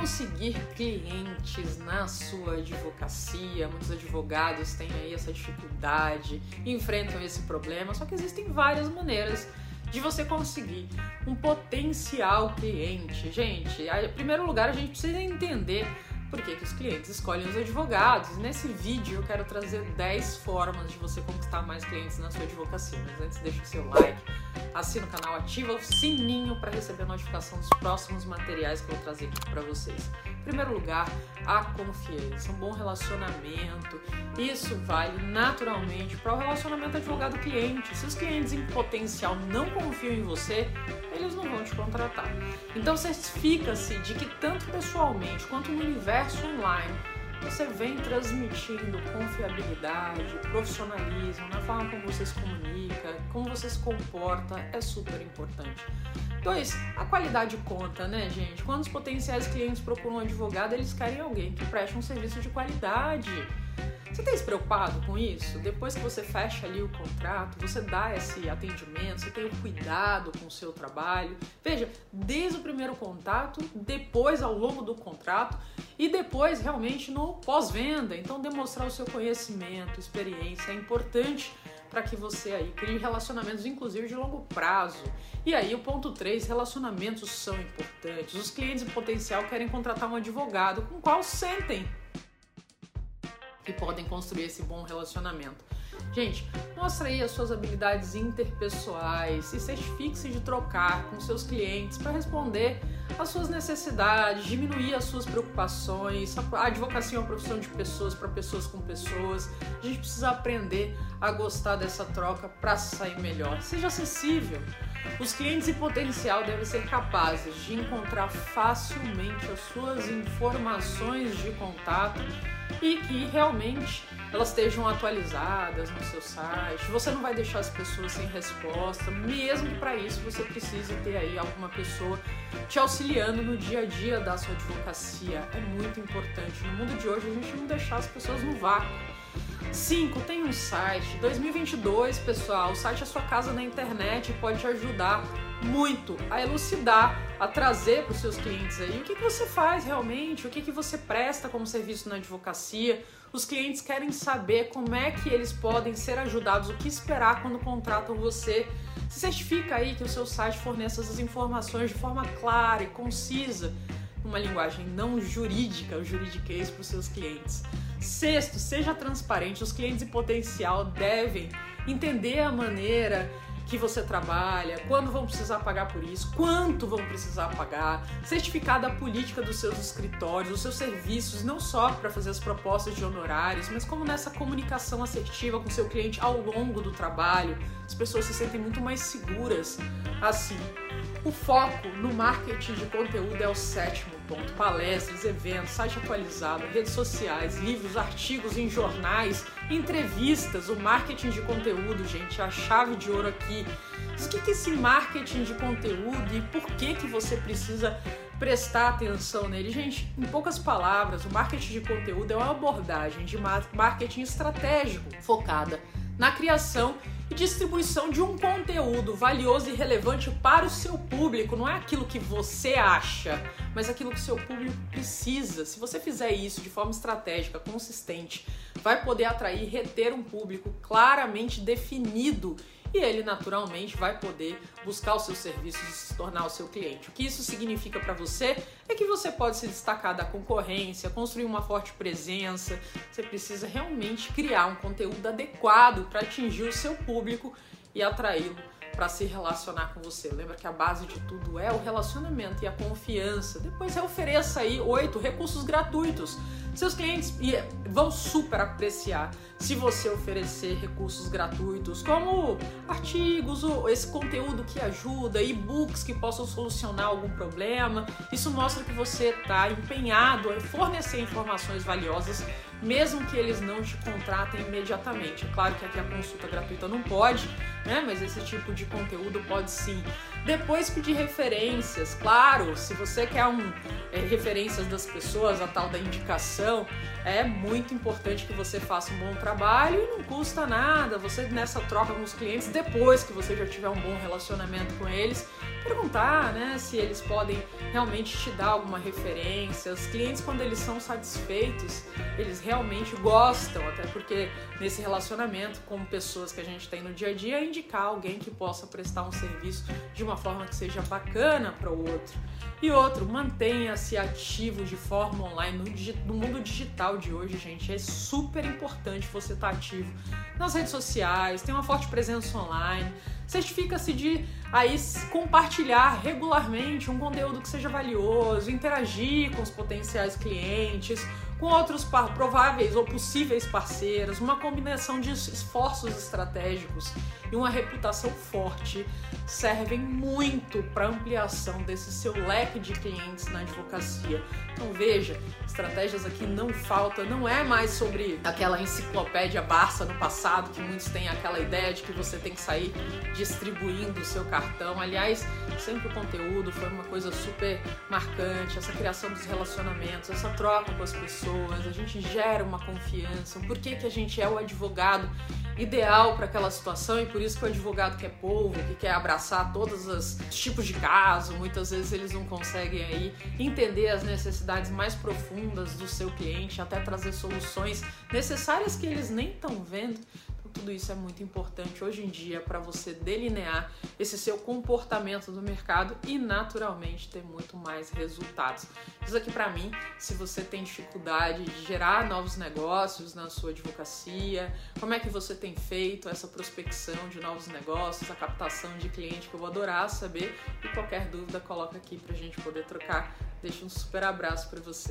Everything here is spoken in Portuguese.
conseguir clientes na sua advocacia. Muitos advogados têm aí essa dificuldade, enfrentam esse problema, só que existem várias maneiras de você conseguir um potencial cliente. Gente, em primeiro lugar, a gente precisa entender por que, que os clientes escolhem os advogados. Nesse vídeo eu quero trazer 10 formas de você conquistar mais clientes na sua advocacia. Mas antes, deixa o seu like, assina o canal, ativa o sininho para receber a notificação dos próximos materiais que eu vou trazer aqui para vocês. Em primeiro lugar, a confiança, um bom relacionamento. Isso vale naturalmente para o relacionamento advogado-cliente. Se os clientes em potencial não confiam em você, eles não vão te contratar. Então certifica-se de que tanto pessoalmente quanto no universo online você vem transmitindo confiabilidade, profissionalismo na forma como você se comunica, como você se comporta, é super importante. Dois, a qualidade conta, né, gente? Quando os potenciais clientes procuram um advogado, eles querem alguém que preste um serviço de qualidade. Você tem se preocupado com isso? Depois que você fecha ali o contrato, você dá esse atendimento, você tem o cuidado com o seu trabalho. Veja, desde o primeiro contato, depois ao longo do contrato e depois realmente no pós-venda. Então, demonstrar o seu conhecimento, experiência é importante para que você aí crie relacionamentos, inclusive de longo prazo. E aí, o ponto 3, relacionamentos são importantes. Os clientes em potencial querem contratar um advogado com o qual sentem que podem construir esse bom relacionamento. Gente, mostre aí as suas habilidades interpessoais e certifique-se de trocar com seus clientes para responder às suas necessidades, diminuir as suas preocupações. A advocacia é uma profissão de pessoas para pessoas com pessoas. A gente precisa aprender a gostar dessa troca para sair melhor. Seja acessível. Os clientes em potencial devem ser capazes de encontrar facilmente as suas informações de contato e que realmente elas estejam atualizadas no seu site. Você não vai deixar as pessoas sem resposta, mesmo que para isso você precise ter aí alguma pessoa te auxiliando no dia a dia da sua advocacia. É muito importante. No mundo de hoje a gente não deixar as pessoas no vácuo. 5. Tem um site. 2022, pessoal, o site é sua casa na internet pode te ajudar muito a elucidar, a trazer para os seus clientes aí o que, que você faz realmente, o que, que você presta como serviço na advocacia. Os clientes querem saber como é que eles podem ser ajudados, o que esperar quando contratam você. Se certifica aí que o seu site forneça essas informações de forma clara e concisa, numa linguagem não jurídica, o juridiquês para os seus clientes. Sexto, seja transparente. Os clientes em potencial devem entender a maneira que você trabalha, quando vão precisar pagar por isso, quanto vão precisar pagar, certificar da política dos seus escritórios, dos seus serviços, não só para fazer as propostas de honorários, mas como nessa comunicação assertiva com seu cliente ao longo do trabalho. As pessoas se sentem muito mais seguras assim. O foco no marketing de conteúdo é o sétimo ponto. Palestras, eventos, site atualizado, redes sociais, livros, artigos em jornais, entrevistas, o marketing de conteúdo, gente, a chave de ouro aqui. O que é esse marketing de conteúdo e por que, que você precisa prestar atenção nele? Gente, em poucas palavras, o marketing de conteúdo é uma abordagem de marketing estratégico focada na criação e distribuição de um conteúdo valioso e relevante para o seu público. Não é aquilo que você acha, mas aquilo que seu público precisa. Se você fizer isso de forma estratégica, consistente, vai poder atrair e reter um público claramente definido e ele naturalmente vai poder buscar os seus serviços e se tornar o seu cliente. O que isso significa para você é que você pode se destacar da concorrência, construir uma forte presença. Você precisa realmente criar um conteúdo adequado para atingir o seu público e atraí-lo para se relacionar com você. Lembra que a base de tudo é o relacionamento e a confiança. Depois ofereça aí oito recursos gratuitos seus clientes vão super apreciar se você oferecer recursos gratuitos, como artigos, esse conteúdo que ajuda, e-books que possam solucionar algum problema. Isso mostra que você está empenhado em fornecer informações valiosas, mesmo que eles não te contratem imediatamente. É claro que aqui a consulta gratuita não pode, né? Mas esse tipo de conteúdo pode sim. Depois pedir referências, claro, se você quer um, é, referências das pessoas, a tal da indicação, é muito importante que você faça um bom trabalho e não custa nada. Você nessa troca com os clientes, depois que você já tiver um bom relacionamento com eles, perguntar, né, se eles podem realmente te dar alguma referência. Os clientes, quando eles são satisfeitos, eles realmente gostam, até porque nesse relacionamento com pessoas que a gente tem no dia a dia, indicar alguém que possa prestar um serviço de uma forma que seja bacana para o outro. E outro, mantenha-se ativo de forma online. No, no, mundo digital de hoje, gente, é super importante você estar tá ativo nas redes sociais, ter uma forte presença online. Certifica-se de aí compartilhar regularmente um conteúdo que seja valioso, interagir com os potenciais clientes, com outros prováveis ou possíveis parceiros, uma combinação de esforços estratégicos e uma reputação forte servem muito para ampliação desse seu leque de clientes na advocacia. Então veja, estratégias aqui não falta, não é mais sobre aquela enciclopédia Barça no passado que muitos têm aquela ideia de que você tem que sair distribuindo o seu cartão. Aliás, sempre o conteúdo foi uma coisa super marcante, essa criação dos relacionamentos, essa troca com as pessoas, a gente gera uma confiança. Por que que a gente é o advogado ideal para aquela situação e por isso que o advogado quer povo, que quer abraçar todos os tipos de caso, muitas vezes eles não conseguem aí entender as necessidades mais profundas do seu cliente, até trazer soluções necessárias que eles nem estão vendo tudo isso é muito importante hoje em dia para você delinear esse seu comportamento do mercado e naturalmente ter muito mais resultados. Isso aqui para mim, se você tem dificuldade de gerar novos negócios na sua advocacia, como é que você tem feito essa prospecção de novos negócios, a captação de cliente que eu vou adorar saber e qualquer dúvida coloca aqui para a gente poder trocar. Deixa um super abraço para você.